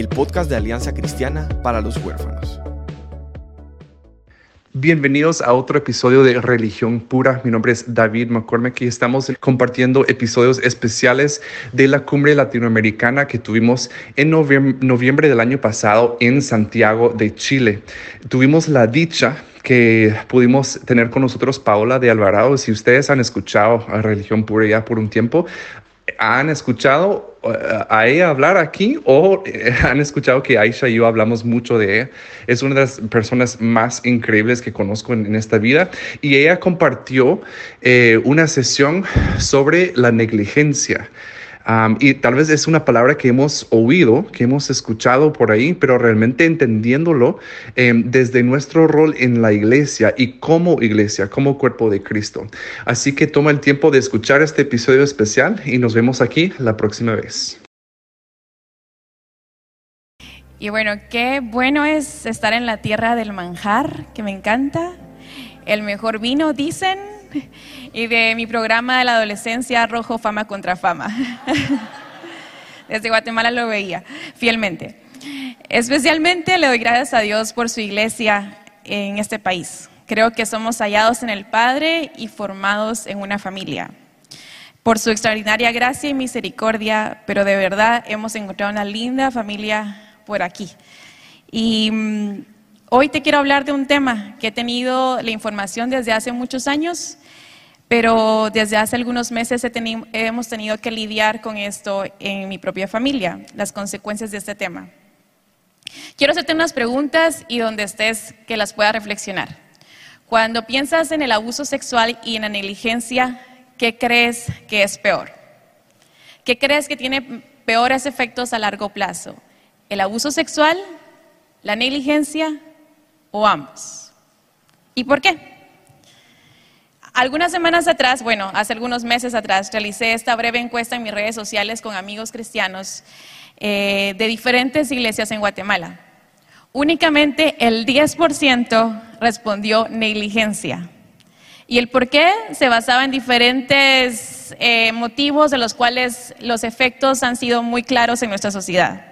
el podcast de Alianza Cristiana para los Huérfanos. Bienvenidos a otro episodio de Religión Pura. Mi nombre es David McCormick y estamos compartiendo episodios especiales de la cumbre latinoamericana que tuvimos en noviembre, del año pasado en Santiago de Chile. Tuvimos la dicha que pudimos tener con nosotros Paola de Alvarado. Si ustedes han escuchado a Religión Pura ya por un tiempo, han escuchado a ella hablar aquí o eh, han escuchado que Aisha y yo hablamos mucho de ella. Es una de las personas más increíbles que conozco en, esta vida y ella compartió eh, una sesión sobre la negligencia y tal vez es una palabra que hemos oído, que hemos escuchado por ahí, pero realmente entendiéndolo em, desde nuestro rol en la iglesia y como iglesia, como cuerpo de Cristo. Así que toma el tiempo de escuchar este episodio especial y nos vemos aquí la próxima vez. Y bueno, qué bueno es estar en la tierra del manjar, que me encanta. El mejor vino, dicen, y de mi programa de la adolescencia Rojo Fama contra Fama. Desde Guatemala lo veía fielmente. Especialmente le doy gracias a Dios por su iglesia en este país. Creo que somos hallados en el Padre y formados en una familia. Por su extraordinaria gracia y misericordia, pero de verdad hemos encontrado una linda familia por aquí. Y mm, hoy te quiero hablar de un tema que he tenido la información desde hace muchos años, pero desde hace algunos meses hemos tenido que lidiar con esto en mi propia familia, las consecuencias de este tema. Quiero hacerte unas preguntas y donde estés que las puedas reflexionar. Cuando piensas en el abuso sexual y en la negligencia, ¿qué crees que es peor? ¿Qué crees que tiene peores efectos a largo plazo? ¿El abuso sexual, la negligencia o ambos? ¿Y por qué? Algunas semanas atrás, bueno, hace algunos meses atrás, realicé esta breve encuesta en mis redes sociales con amigos cristianos eh, de diferentes iglesias en Guatemala. Únicamente el 10% respondió negligencia. Y el por qué se basaba en diferentes eh, motivos de los cuales los efectos han sido muy claros en nuestra sociedad.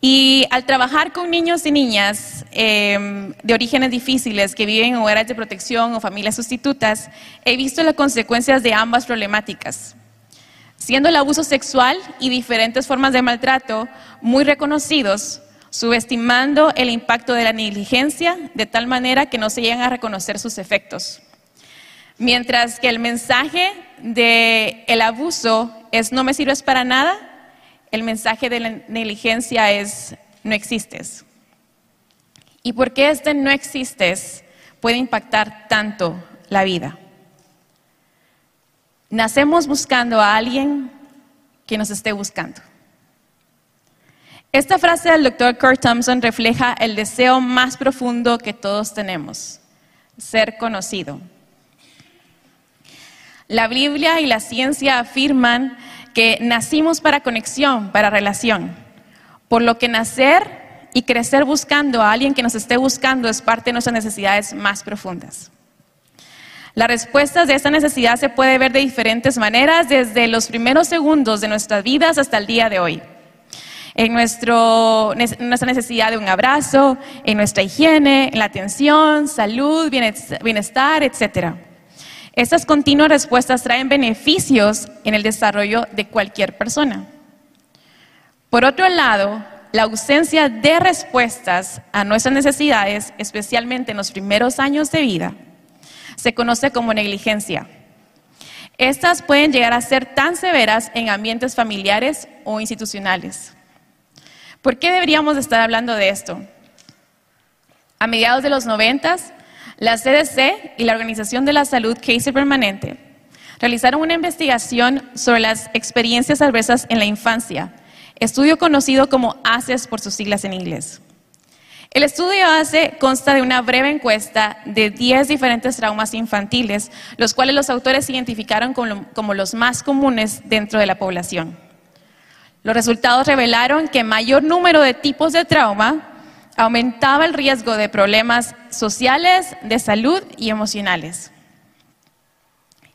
Y al trabajar con niños y niñas em, de orígenes difíciles que viven en hogares de protección o familias sustitutas, he visto las consecuencias de ambas problemáticas. Siendo el abuso sexual y diferentes formas de maltrato muy reconocidos, subestimando el impacto de la negligencia de tal manera que no se llegan a reconocer sus efectos. Mientras que el mensaje del el abuso es no me sirves para nada, el mensaje de la negligencia es no existes. ¿Y por qué este no existes puede impactar tanto la vida? Nacemos buscando a alguien que nos esté buscando. Esta frase del doctor Kurt Thompson refleja el deseo más profundo que todos tenemos, ser conocido. La Biblia y la ciencia afirman que nacimos para conexión, para relación. Por lo que nacer y crecer buscando a alguien que nos esté buscando es parte de nuestras necesidades más profundas. La respuesta de esta necesidad se puede ver de diferentes maneras, desde los primeros segundos de nuestras vidas hasta el día de hoy. En nuestra necesidad de un abrazo, en nuestra higiene, en la atención, salud, bienestar, etcétera. Estas continuas respuestas traen beneficios en el desarrollo de cualquier persona. Por otro lado, la ausencia de respuestas a nuestras necesidades, especialmente en los primeros años de vida, se conoce como negligencia. Estas pueden llegar a ser tan severas en ambientes familiares o institucionales. ¿Por qué deberíamos estar hablando de esto? A mediados de los noventas, la CDC y la Organización de la Salud Case Permanente realizaron una investigación sobre las experiencias adversas en la infancia, estudio conocido como ACES por sus siglas en inglés. El estudio hace consta de una breve encuesta de 10 diferentes traumas infantiles, los cuales los autores identificaron como los más comunes dentro de la población. Los resultados revelaron que mayor número de tipos de trauma aumentaba el riesgo de problemas sociales, de salud y emocionales.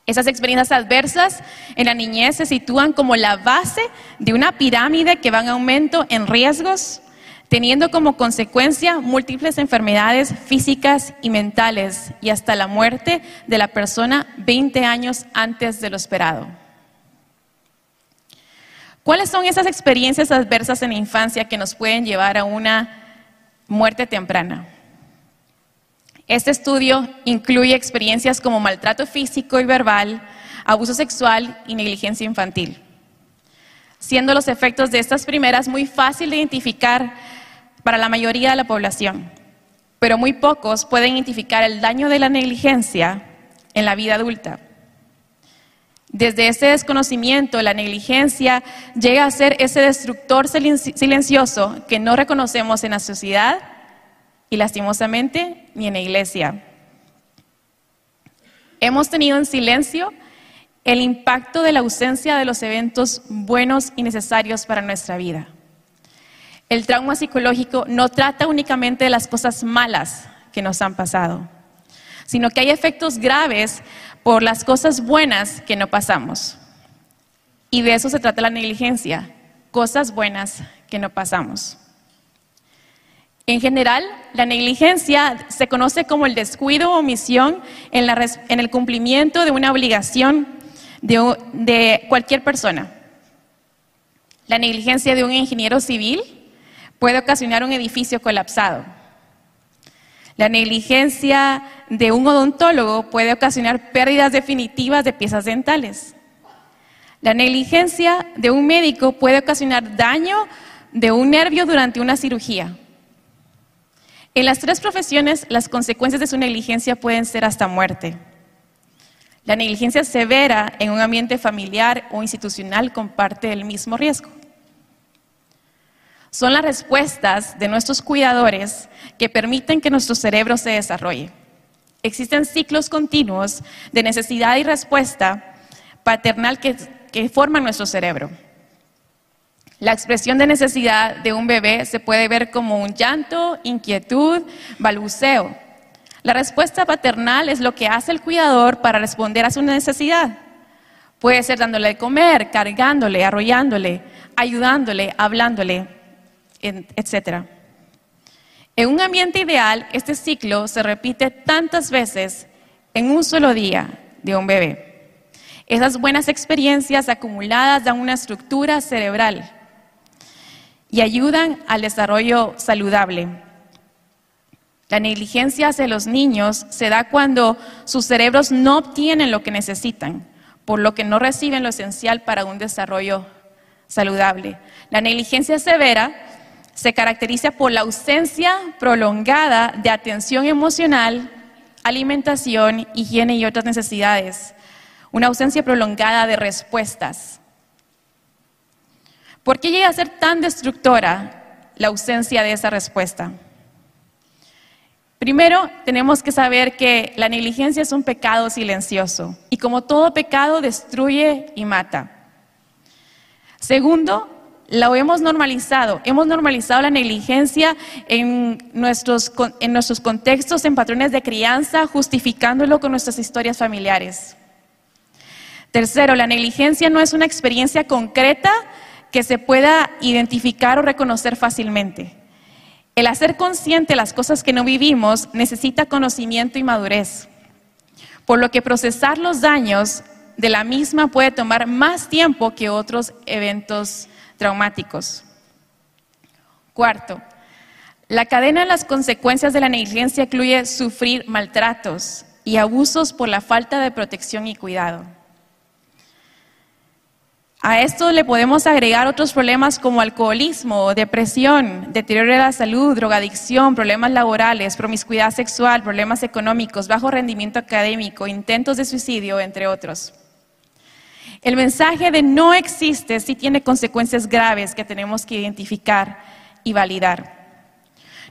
Esas experiencias adversas en la niñez se sitúan como la base de una pirámide que va en aumento en riesgos, teniendo como consecuencia múltiples enfermedades físicas y mentales y hasta la muerte de la persona 20 años antes de lo esperado. ¿Cuáles son esas experiencias adversas en la infancia que nos pueden llevar a una muerte temprana? Este estudio incluye experiencias como maltrato físico y verbal, abuso sexual y negligencia infantil, siendo los efectos de estas primeras muy fácil de identificar para la mayoría de la población, pero muy pocos pueden identificar el daño de la negligencia en la vida adulta. Desde ese desconocimiento, la negligencia llega a ser ese destructor silencioso que no reconocemos en la sociedad y lastimosamente ni en la iglesia. Hemos tenido en silencio el impacto de la ausencia de los eventos buenos y necesarios para nuestra vida. El trauma psicológico no trata únicamente de las cosas malas que nos han pasado, sino que hay efectos graves por las cosas buenas que no pasamos. Y de eso se trata la negligencia, cosas buenas que no pasamos. En general, la negligencia se conoce como el descuido o omisión en, el cumplimiento de una obligación de, cualquier persona. La negligencia de un ingeniero civil puede ocasionar un edificio colapsado. La negligencia de un odontólogo puede ocasionar pérdidas definitivas de piezas dentales. La negligencia de un médico puede ocasionar daño de un nervio durante una cirugía. En las tres profesiones, las consecuencias de su negligencia pueden ser hasta muerte. La negligencia severa en un ambiente familiar o institucional comparte el mismo riesgo. Son las respuestas de nuestros cuidadores que permiten que nuestro cerebro se desarrolle. Existen ciclos continuos de necesidad y respuesta paternal que, que forman nuestro cerebro. La expresión de necesidad de un bebé se puede ver como un llanto, inquietud, balbuceo. La respuesta paternal es lo que hace el cuidador para responder a su necesidad. Puede ser dándole de comer, cargándole, arrollándole, ayudándole, hablándole, etc. En un ambiente ideal, este ciclo se repite tantas veces en un solo día de un bebé. Esas buenas experiencias acumuladas dan una estructura cerebral y ayudan al desarrollo saludable. La negligencia hacia los niños se da cuando sus cerebros no obtienen lo que necesitan, por lo que no reciben lo esencial para un desarrollo saludable. La negligencia severa se caracteriza por la ausencia prolongada de atención emocional, alimentación, higiene y otras necesidades. Una ausencia prolongada de respuestas. ¿Por qué llega a ser tan destructora la ausencia de esa respuesta? Primero, tenemos que saber que la negligencia es un pecado silencioso y como todo pecado destruye y mata. Segundo, lo hemos normalizado. Hemos normalizado la negligencia en nuestros, en nuestros contextos, en patrones de crianza, justificándolo con nuestras historias familiares. Tercero, la negligencia no es una experiencia concreta que se pueda identificar o reconocer fácilmente. El hacer consciente las cosas que no vivimos necesita conocimiento y madurez, por lo que procesar los daños de la misma puede tomar más tiempo que otros eventos traumáticos. Cuarto, la cadena de las consecuencias de la negligencia incluye sufrir maltratos y abusos por la falta de protección y cuidado. A esto le podemos agregar otros problemas como alcoholismo, depresión, deterioro de la salud, drogadicción, problemas laborales, promiscuidad sexual, problemas económicos, bajo rendimiento académico, intentos de suicidio, entre otros. El mensaje de no existe sí tiene consecuencias graves que tenemos que identificar y validar.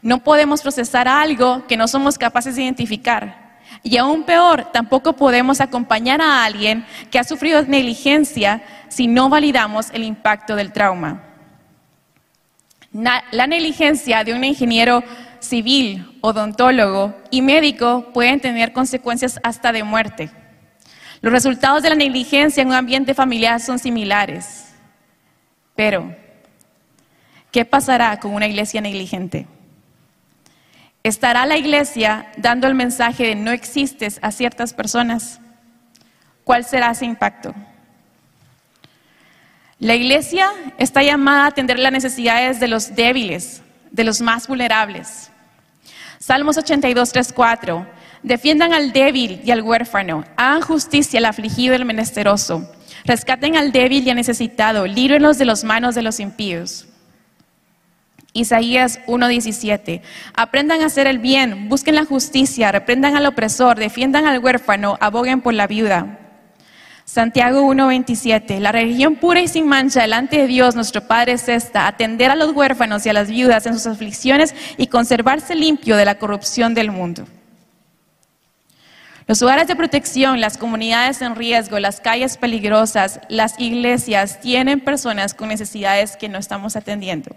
No podemos procesar algo que no somos capaces de identificar. Y aún peor, tampoco podemos acompañar a alguien que ha sufrido negligencia si no validamos el impacto del trauma. La negligencia de un ingeniero civil, odontólogo y médico pueden tener consecuencias hasta de muerte. Los resultados de la negligencia en un ambiente familiar son similares. Pero, ¿qué pasará con una iglesia negligente? ¿Estará la iglesia dando el mensaje de no existes a ciertas personas? ¿Cuál será ese impacto? La iglesia está llamada a atender las necesidades de los débiles, de los más vulnerables. Salmos 82, 3, 4. Defiendan al débil y al huérfano, hagan justicia al afligido y al menesteroso, rescaten al débil y al necesitado, líbrenlos de las manos de los impíos. Isaías 1:17. Aprendan a hacer el bien, busquen la justicia, reprendan al opresor, defiendan al huérfano, aboguen por la viuda. Santiago 1:27. La religión pura y sin mancha delante de Dios, nuestro Padre, es esta: atender a los huérfanos y a las viudas en sus aflicciones y conservarse limpio de la corrupción del mundo. Los lugares de protección, las comunidades en riesgo, las calles peligrosas, las iglesias tienen personas con necesidades que no estamos atendiendo.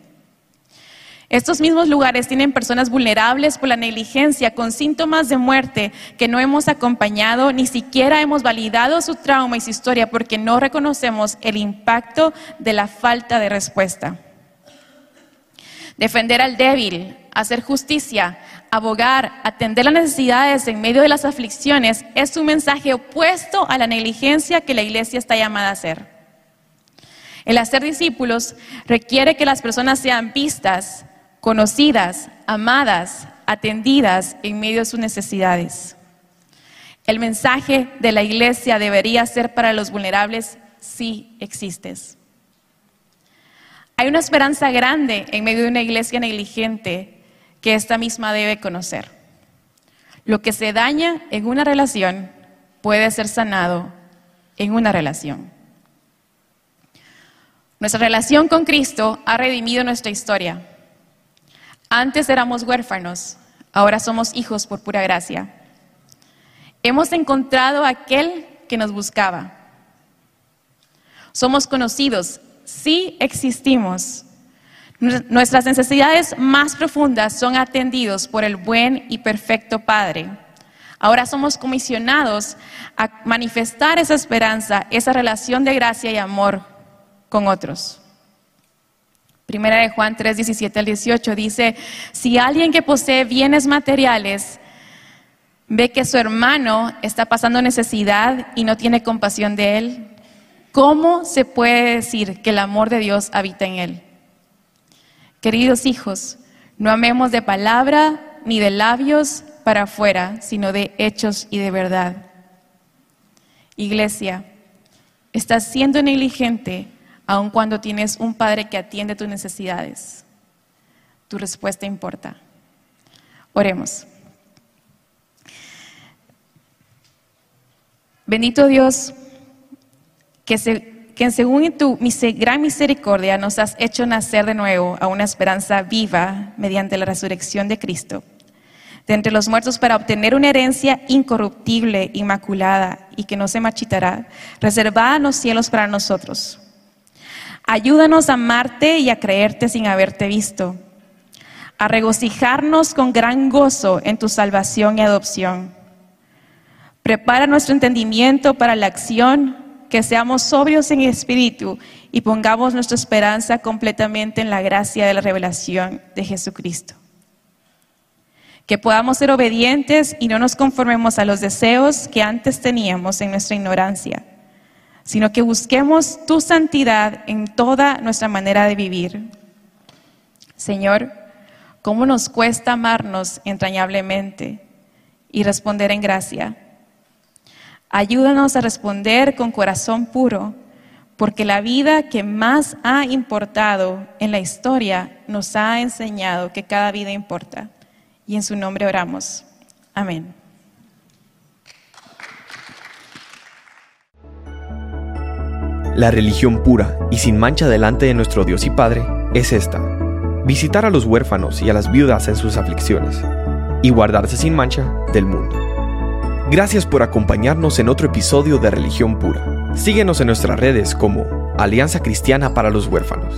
Estos mismos lugares tienen personas vulnerables por la negligencia, con síntomas de muerte que no hemos acompañado, ni siquiera hemos validado su trauma y su historia porque no reconocemos el impacto de la falta de respuesta. Defender al débil, hacer justicia, abogar, atender las necesidades en medio de las aflicciones es un mensaje opuesto a la negligencia que la iglesia está llamada a hacer. El hacer discípulos requiere que las personas sean vistas, conocidas, amadas, atendidas en medio de sus necesidades. El mensaje de la iglesia debería ser para los vulnerables si existes. Hay una esperanza grande en medio de una iglesia negligente que esta misma debe conocer. Lo que se daña en una relación puede ser sanado en una relación. Nuestra relación con Cristo ha redimido nuestra historia. Antes éramos huérfanos, ahora somos hijos por pura gracia. Hemos encontrado a aquel que nos buscaba. Somos conocidos, sí existimos. Nuestras necesidades más profundas son atendidos por el buen y perfecto Padre. Ahora somos comisionados a manifestar esa esperanza, esa relación de gracia y amor con otros. Primera de Juan 3, 17 al 18 dice, si alguien que posee bienes materiales ve que su hermano está pasando necesidad y no tiene compasión de él, ¿cómo se puede decir que el amor de Dios habita en él? Queridos hijos, no amemos de palabra ni de labios para afuera, sino de hechos y de verdad. Iglesia, estás siendo negligente aun cuando tienes un padre que atiende tus necesidades. Tu respuesta importa. Oremos. Bendito Dios, que, según tu gran misericordia nos has hecho nacer de nuevo a una esperanza viva mediante la resurrección de Cristo de entre los muertos para obtener una herencia incorruptible, inmaculada y que no se marchitará, reservada en los cielos para nosotros Ayúdanos a amarte y a creerte sin haberte visto, a regocijarnos con gran gozo en tu salvación y adopción. Prepara nuestro entendimiento para la acción, que seamos sobrios en espíritu y pongamos nuestra esperanza completamente en la gracia de la revelación de Jesucristo. Que podamos ser obedientes y no nos conformemos a los deseos que antes teníamos en nuestra ignorancia sino que busquemos tu santidad en toda nuestra manera de vivir. Señor, ¿cómo nos cuesta amarnos entrañablemente y responder en gracia? Ayúdanos a responder con corazón puro, porque la vida que más ha importado en la historia nos ha enseñado que cada vida importa. Y en su nombre oramos. Amén. La religión pura y sin mancha delante de nuestro Dios y Padre es esta. visitar a los huérfanos y a las viudas en sus aflicciones, y guardarse sin mancha del mundo. Gracias por acompañarnos en otro episodio de Religión Pura. Síguenos en nuestras redes como Alianza Cristiana para los Huérfanos.